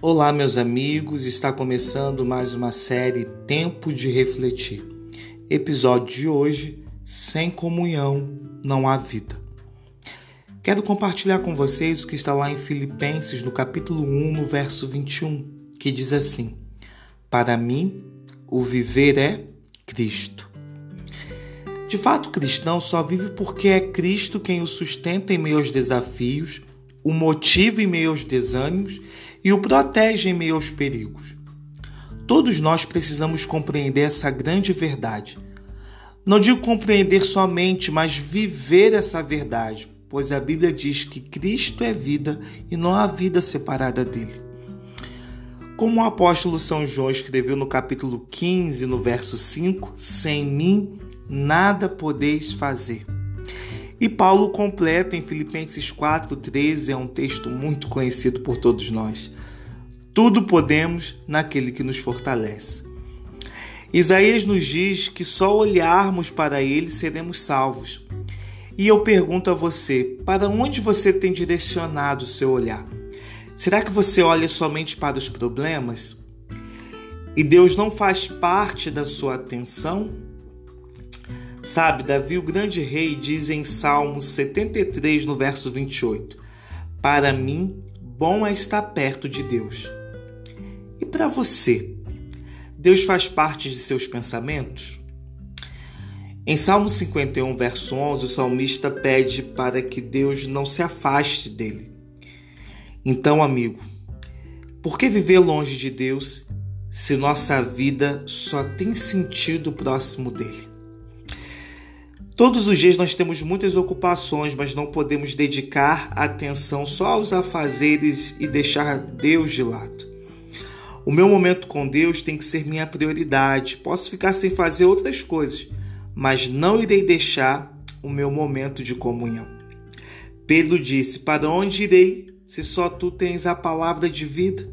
Olá, meus amigos, está começando mais uma série Tempo de Refletir. Episódio de hoje: Sem comunhão não há vida. Quero compartilhar com vocês o que está lá em Filipenses, no capítulo 1, no verso 21, que diz assim: Para mim, o viver é Cristo. De fato, o cristão só vive porque é Cristo quem o sustenta em meio aos desafios, o motiva em meio aos desânimos e o protege em meio aos perigos. Todos nós precisamos compreender essa grande verdade. Não digo compreender somente, mas viver essa verdade, pois a Bíblia diz que Cristo é vida e não há vida separada dele. Como o apóstolo São João escreveu no capítulo 15, no verso 5, sem mim nada podeis fazer. E Paulo completa em Filipenses 4:13, é um texto muito conhecido por todos nós. Tudo podemos naquele que nos fortalece. Isaías nos diz que só olharmos para ele seremos salvos. E eu pergunto a você, para onde você tem direcionado o seu olhar? Será que você olha somente para os problemas? E Deus não faz parte da sua atenção? Sabe, Davi, o grande rei, diz em Salmos 73, no verso 28: Para mim, bom é estar perto de Deus. E para você, Deus faz parte de seus pensamentos? Em Salmo 51, verso 11, o salmista pede para que Deus não se afaste dele. Então, amigo, por que viver longe de Deus se nossa vida só tem sentido próximo dele? Todos os dias nós temos muitas ocupações, mas não podemos dedicar atenção só aos afazeres e deixar Deus de lado. O meu momento com Deus tem que ser minha prioridade. Posso ficar sem fazer outras coisas, mas não irei deixar o meu momento de comunhão. Pedro disse: Para onde irei se só tu tens a palavra de vida?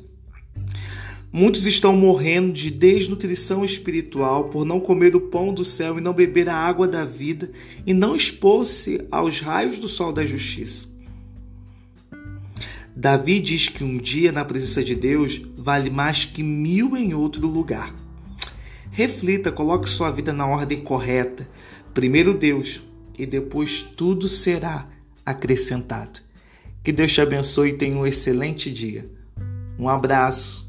Muitos estão morrendo de desnutrição espiritual por não comer o pão do céu e não beber a água da vida e não expor-se aos raios do sol da justiça. Davi diz que um dia na presença de Deus vale mais que mil em outro lugar. Reflita, coloque sua vida na ordem correta. Primeiro Deus e depois tudo será acrescentado. Que Deus te abençoe e tenha um excelente dia. Um abraço